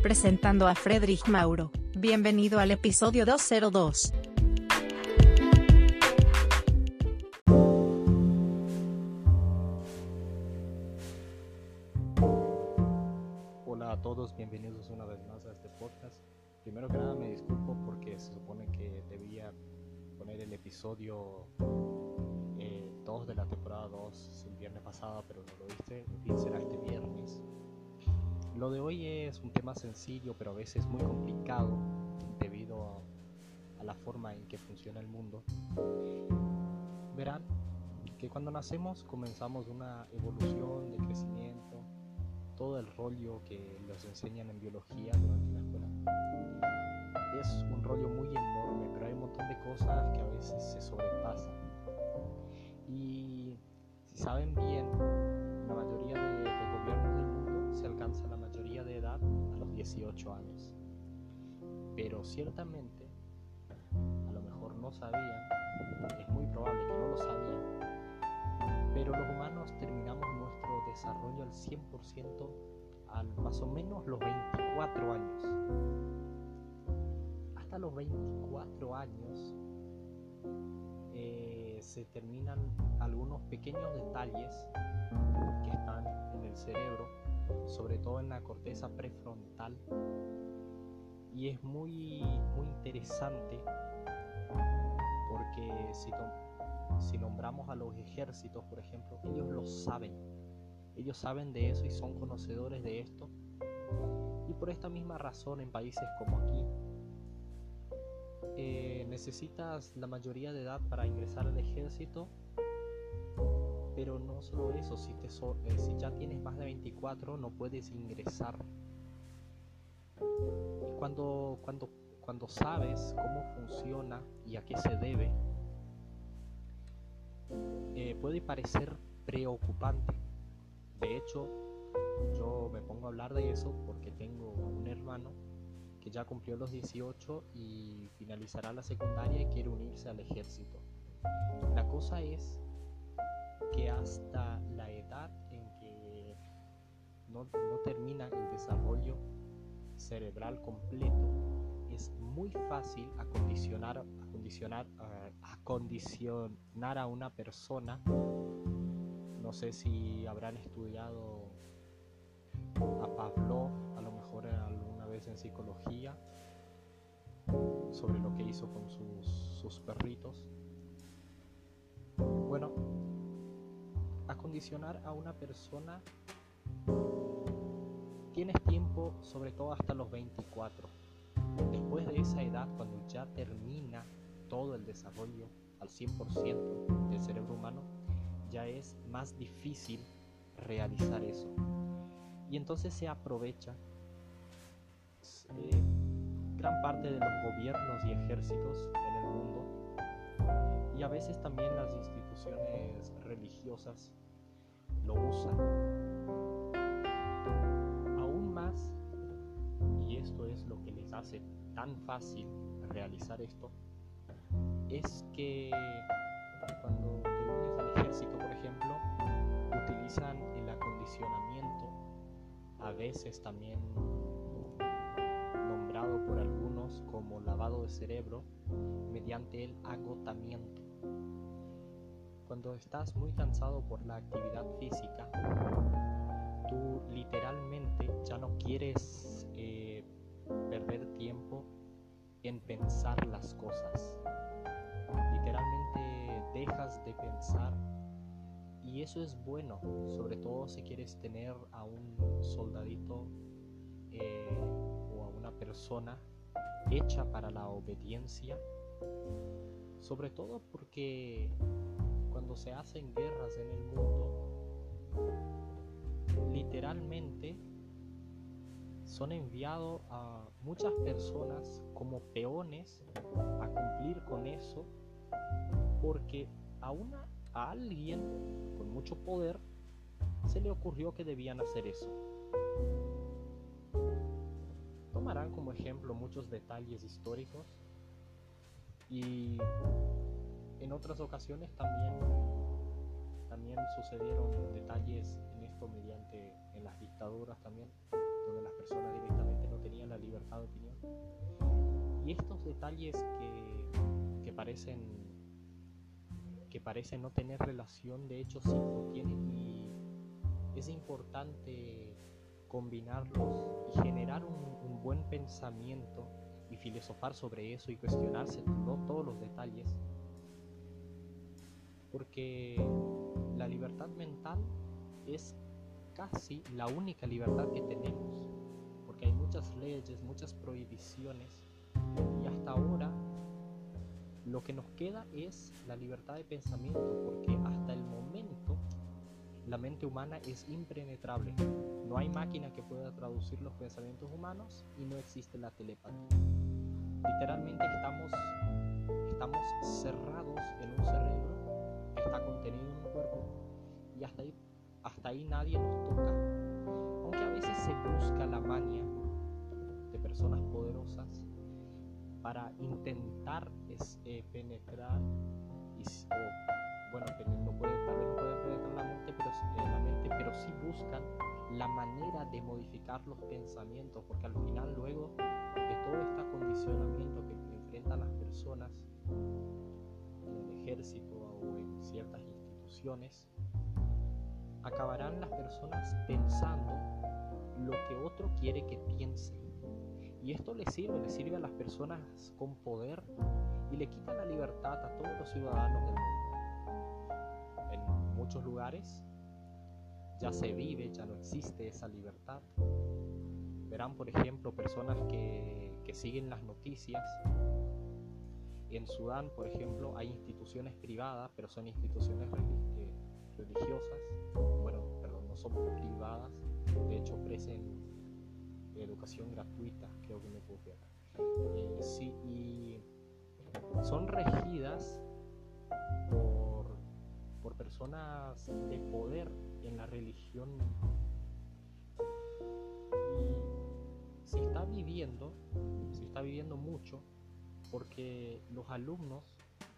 presentando a Friedrich Mauro. Bienvenido al episodio 202. Hola a todos, bienvenidos una vez más a este podcast. Primero que nada me disculpo porque se supone que debía poner el episodio 2 eh, de la temporada 2 el viernes pasado, pero no lo hice. En será este viernes. Lo de hoy es un tema sencillo, pero a veces muy complicado debido a la forma en que funciona el mundo. Verán que cuando nacemos comenzamos una evolución de crecimiento, todo el rollo que nos enseñan en biología durante la escuela. Es un rollo muy enorme, pero hay un montón de cosas que a veces se sobrepasan. Y si saben bien, la mayoría de, de gobiernos del mundo se alcanza la 18 años. Pero ciertamente, a lo mejor no sabían, es muy probable que no lo sabían, pero los humanos terminamos nuestro desarrollo al 100% al más o menos los 24 años. Hasta los 24 años eh, se terminan algunos pequeños detalles que están en el cerebro sobre todo en la corteza prefrontal. Y es muy, muy interesante porque si, si nombramos a los ejércitos, por ejemplo, ellos lo saben. Ellos saben de eso y son conocedores de esto. Y por esta misma razón en países como aquí, eh, necesitas la mayoría de edad para ingresar al ejército pero no solo eso, si, te eh, si ya tienes más de 24 no puedes ingresar. Y cuando, cuando, cuando sabes cómo funciona y a qué se debe, eh, puede parecer preocupante. De hecho, yo me pongo a hablar de eso porque tengo un hermano que ya cumplió los 18 y finalizará la secundaria y quiere unirse al ejército. La cosa es que hasta la edad en que no, termina el desarrollo cerebral completo, es muy fácil acondicionar, acondicionar, uh, acondicionar a una persona. No sé si habrán estudiado a Pavlov, a lo mejor alguna vez en psicología, sobre lo que hizo con sus, sus perritos. Bueno, acondicionar a una persona tienes tiempo sobre todo hasta los 24. Después de esa edad, cuando ya termina todo el desarrollo al 100% del cerebro humano, ya es más difícil realizar eso. Y entonces se aprovecha eh, gran parte de los gobiernos y ejércitos en el mundo y a veces también las instituciones religiosas lo usan. Aún más, y esto es lo que les hace tan fácil realizar esto, es que cuando te unes al ejército, por ejemplo, utilizan el acondicionamiento, a veces también nombrado por algunos como lavado de cerebro, mediante el agotamiento. Cuando estás muy cansado por la actividad física, tú literalmente ya no quieres eh, perder tiempo en pensar las cosas. Literalmente dejas de pensar y eso es bueno, sobre todo si quieres tener a un soldadito eh, o a una persona hecha para la obediencia, sobre todo porque cuando se hacen guerras en el mundo, literalmente son enviados a muchas personas como peones a cumplir con eso, porque a una a alguien con mucho poder se le ocurrió que debían hacer eso. Tomarán como ejemplo muchos detalles históricos y en otras ocasiones también, también sucedieron detalles en esto mediante en las dictaduras también, donde las personas directamente no tenían libertad de opinión. Y estos detalles que, parecen que parecen no tener relación, de hecho sí lo tienen y es importante combinarlos y generar un, buen pensamiento y filosofar sobre eso y cuestionarse todos los detalles. Porque la libertad mental es casi la única libertad que tenemos, porque hay muchas leyes, muchas prohibiciones, y hasta ahora lo que nos queda es la libertad de pensamiento, porque hasta el momento la mente humana es impenetrable. No hay máquina que pueda traducir los pensamientos humanos y no existe la telepatía. Literalmente estamos, estamos cerrados en un cerebro está contenido en un cuerpo y hasta ahí hasta ahí nadie nos toca. Aunque a veces se busca la mania de personas poderosas para intentar eh, penetrar y, bueno, no puede, tal vez no pueden penetrar la mente, pero, eh, la mente, pero sí buscan la manera de modificar los pensamientos, porque al final luego de todo este acondicionamiento que enfrentan las personas en el ejército o en ciertas instituciones, acabarán las personas pensando lo que otro quiere que piense. Y esto le sirve, le sirve a las personas con poder y le quita la libertad a todos los ciudadanos del mundo. En muchos lugares ya se vive, ya no existe esa libertad. Verán, por ejemplo, personas que, que siguen las noticias. En Sudán, por ejemplo, hay instituciones privadas, pero son instituciones eh, religiosas. Son privadas, de hecho ofrecen educación gratuita, creo que me puedo eh, sí, y son regidas por, por personas de poder en la religión. Y se está viviendo, se está viviendo mucho, porque los alumnos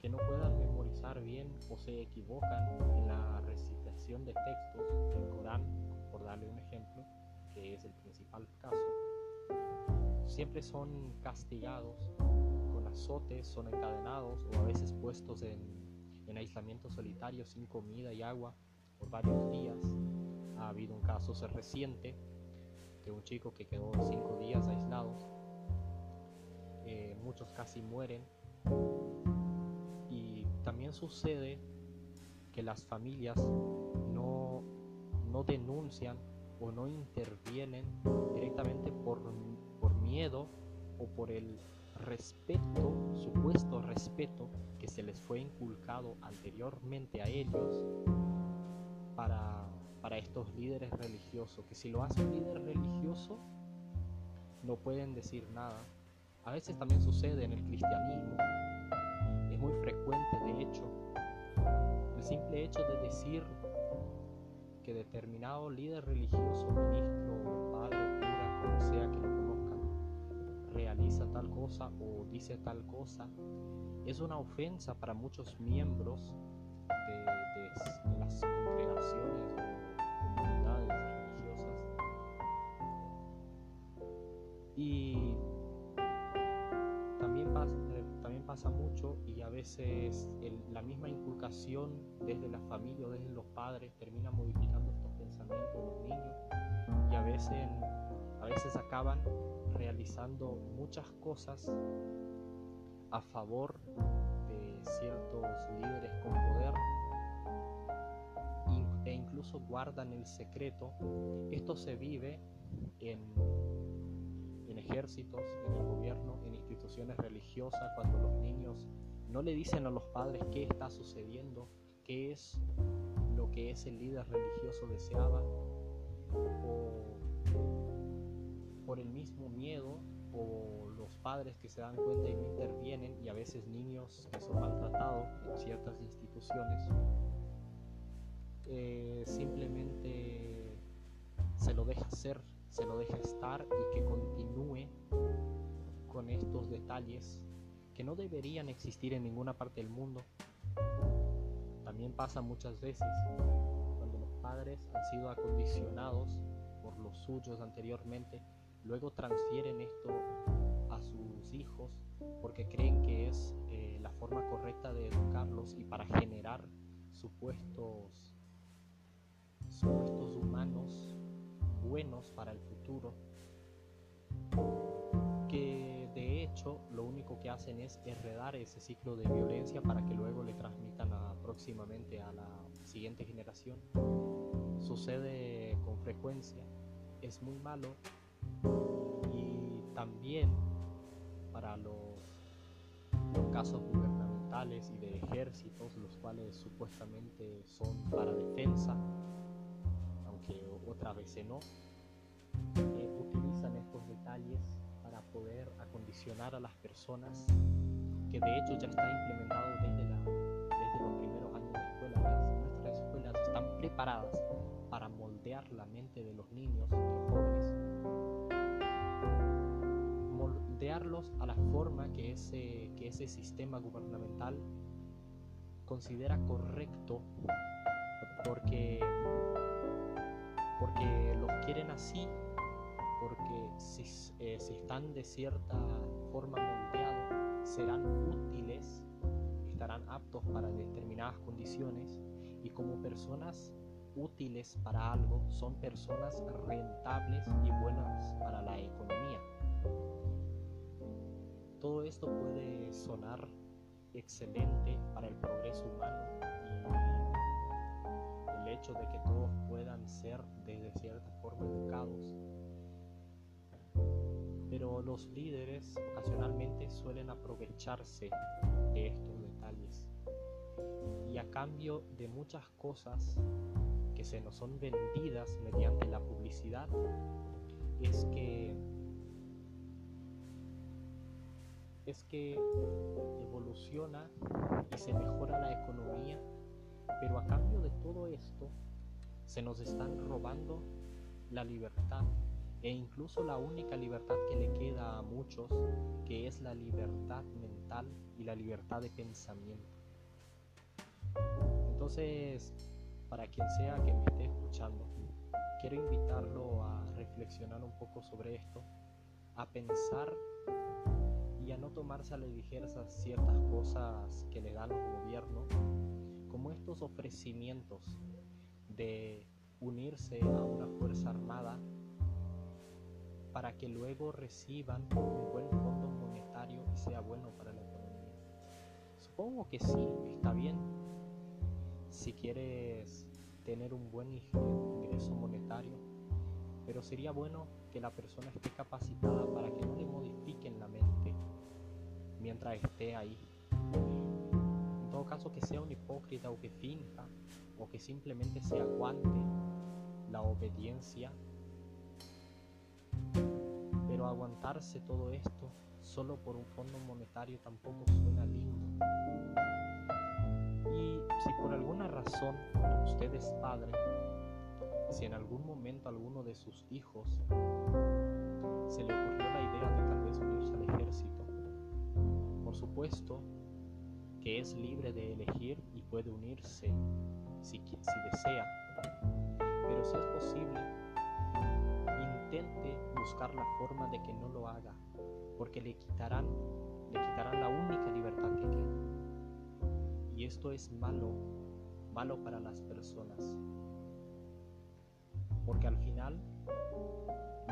que no puedan memorizar bien o se equivocan en la recitación de textos del Corán, por darle un ejemplo, que es el principal caso, siempre son castigados con azotes, son encadenados o a veces puestos en, en aislamiento solitario sin comida y agua por varios días. Ha habido un caso reciente de un chico que quedó cinco días aislados. Eh, muchos casi mueren también sucede que las familias no, no denuncian o no intervienen directamente por, por miedo o por el respeto, supuesto respeto que se les fue inculcado anteriormente a ellos para, para estos líderes religiosos, que si lo hace un líder religioso no pueden decir nada. A veces también sucede en el cristianismo, muy frecuente, de hecho. El simple hecho de decir que determinado líder religioso, ministro, padre, cura, como sea que lo conozcan, realiza tal cosa o dice tal cosa, es una ofensa para muchos miembros de, las congregaciones comunidades religiosas. Y pasa mucho y a veces la misma inculcación desde la familia o desde los padres termina modificando estos pensamientos de los niños y a veces, a veces acaban realizando muchas cosas a favor de ciertos líderes con poder e incluso guardan el secreto. Esto se vive en en ejércitos, en el gobierno, en religiosas, cuando los niños no le dicen a los padres qué está sucediendo, qué es lo que ese líder religioso deseaba, o por el mismo miedo, o los padres que se dan cuenta y no intervienen, y a veces niños que son maltratados en ciertas instituciones, eh, simplemente se lo deja ser se lo deja estar y que continúe con estos detalles que no deberían existir en ninguna parte del mundo. También pasa muchas veces cuando los padres han sido acondicionados por los suyos anteriormente luego transfieren esto a sus hijos porque creen que es eh, la forma correcta de educarlos y para generar supuestos, supuestos humanos buenos para el futuro que hecho lo único que hacen es heredar ese ciclo de violencia para que luego le transmitan próximamente a la siguiente generación. Sucede con frecuencia, es muy malo y también para los, los casos gubernamentales y de ejércitos, los cuales supuestamente son para defensa, aunque otra vez no, eh, utilizan estos detalles poder acondicionar a las personas, que de hecho ya está implementado desde, la, desde los primeros años de escuela. Nuestras escuelas están preparadas para moldear la mente de los niños y los jóvenes, moldearlos a la forma que ese, que ese sistema gubernamental considera correcto porque, porque los quieren así eh, si, están de cierta forma moldeados, serán útiles, estarán aptos para determinadas condiciones y como personas útiles para algo son personas rentables y buenas para la economía. Todo esto puede sonar excelente para el progreso humano y el hecho de que todos puedan ser de cierta forma educados pero los líderes ocasionalmente suelen aprovecharse de estos detalles. Y a cambio de muchas cosas que se nos son vendidas mediante la publicidad es que es que evoluciona y se mejora la economía, pero a cambio de todo esto se nos están robando la libertad e incluso la única libertad que le queda a muchos, que es la libertad mental y la libertad de pensamiento. Entonces, para quien sea que me esté escuchando, quiero invitarlo a reflexionar un poco sobre esto, a pensar y a no tomarse a la ligera ciertas cosas que le dan los gobiernos, como estos ofrecimientos de unirse a una fuerza armada para que luego reciban un buen fondo monetario y sea bueno para la economía. Supongo que sí, está bien. Si quieres tener un buen ingreso monetario, pero sería bueno que la persona esté capacitada para que no le modifiquen la mente mientras esté ahí. En todo caso, que sea un hipócrita o que finja o que simplemente se aguante la obediencia pero aguantarse todo esto solo por un fondo monetario tampoco suena lindo. Y si por alguna razón usted es padre, si en algún momento alguno de sus hijos se le ocurrió la idea de tal vez unirse al ejército, por supuesto que es libre de elegir y puede unirse si, si desea, pero si es posible, buscar la forma de que no lo haga, porque le quitarán, le quitarán la única libertad que queda. Y esto es malo, malo para las personas. Porque al final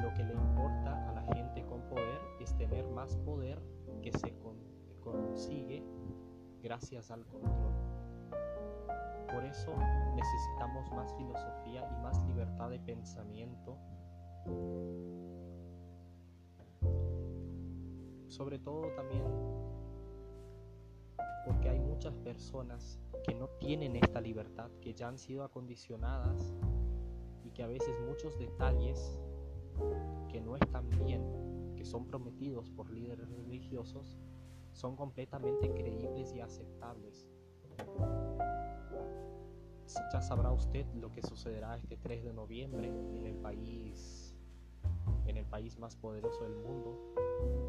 lo que le importa a la gente con poder es tener más poder que se consigue gracias al control. Por eso necesitamos más filosofía y más libertad de pensamiento sobre todo también porque hay muchas personas que no tienen esta libertad, que ya han sido acondicionadas y que a veces muchos detalles que no están bien, que son prometidos por líderes religiosos, son completamente creíbles y aceptables. Ya sabrá usted lo que sucederá este 3 de noviembre en el país en el país más poderoso del mundo,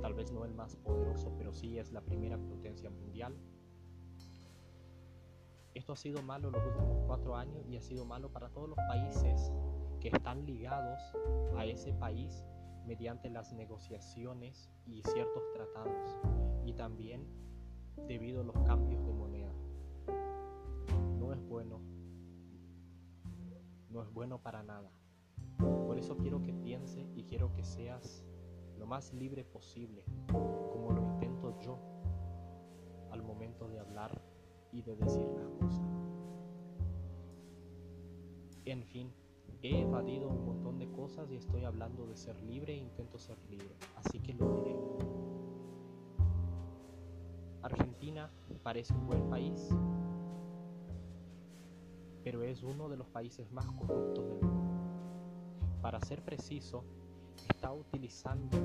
tal vez no el más poderoso, pero sí es la primera potencia mundial. Esto ha sido malo los últimos cuatro años y ha sido malo para todos los países que están ligados a ese país mediante las negociaciones y ciertos tratados y también debido a los cambios de moneda. No es bueno, no es bueno para nada. Por eso quiero que piense y quiero que seas lo más libre posible, como lo intento yo al momento de hablar y de decir las cosas. En fin, he evadido un montón de cosas y estoy hablando de ser libre e intento ser libre, así que lo diré. Argentina parece un buen país, pero es uno de los países más corruptos del mundo. Para ser preciso, está utilizando,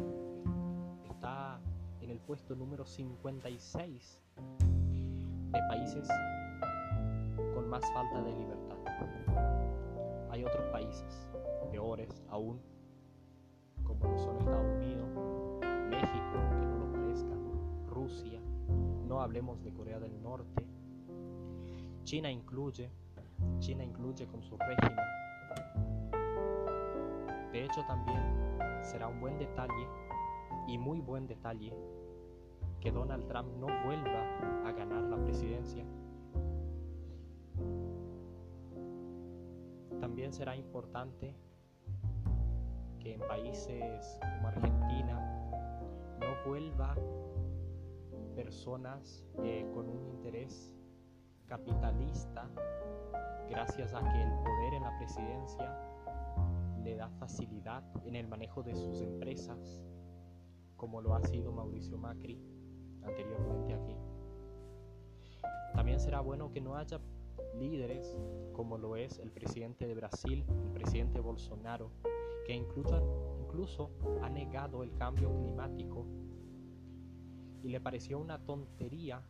está en el puesto número 56 de países con más falta de libertad. Hay otros países peores aún, como lo son Estados Unidos, México, que no lo parezca, Rusia, no hablemos de Corea del Norte, China incluye, China incluye con su régimen. De hecho también será un buen detalle y muy buen detalle que Donald Trump no vuelva a ganar la presidencia. También será importante que en países como Argentina no vuelva personas eh, con un interés capitalista gracias a que el poder en la presidencia le da facilidad en el manejo de sus empresas, como lo ha sido Mauricio Macri anteriormente aquí. También será bueno que no haya líderes como lo es el presidente de Brasil, el presidente Bolsonaro, que incluso, incluso ha negado el cambio climático y le pareció una tontería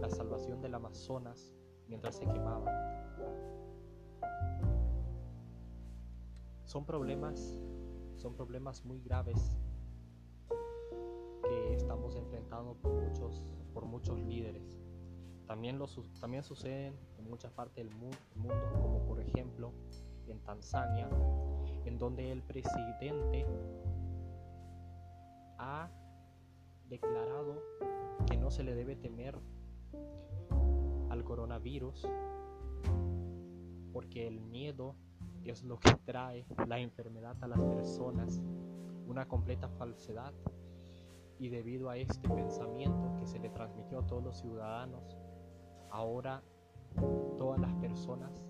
la salvación del Amazonas mientras se quemaba. Son problemas, son problemas muy graves que estamos enfrentando por muchos, por muchos líderes. También, lo, también suceden en muchas partes del mundo, como por ejemplo en Tanzania, en donde el presidente ha declarado que no se le debe temer al coronavirus porque el miedo es lo que trae la enfermedad a las personas, una completa falsedad y debido a este pensamiento que se le transmitió a todos los ciudadanos, ahora todas las personas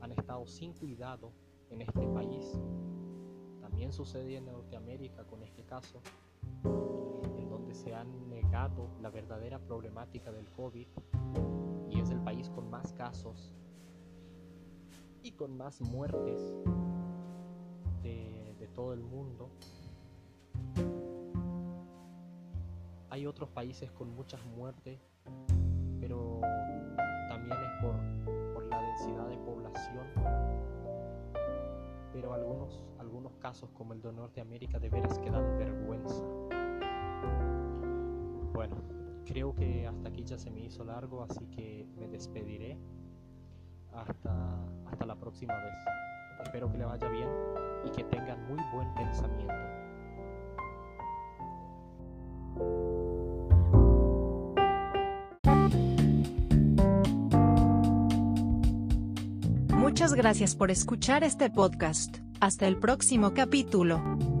han estado sin cuidado en este país. También sucede en Norteamérica con este caso, en donde se han negado la verdadera problemática del COVID y es el país con más casos y con más muertes de, todo el mundo. Hay otros países con muchas muertes, pero también es por, por la densidad de población. Pero algunos, algunos casos como el de Norteamérica de veras que dan vergüenza. Bueno, creo que hasta aquí ya se me hizo largo, así que me despediré. Hasta, hasta la próxima vez. Espero que le vaya bien y que tengan muy buen pensamiento. Muchas gracias por escuchar este podcast. Hasta el próximo capítulo.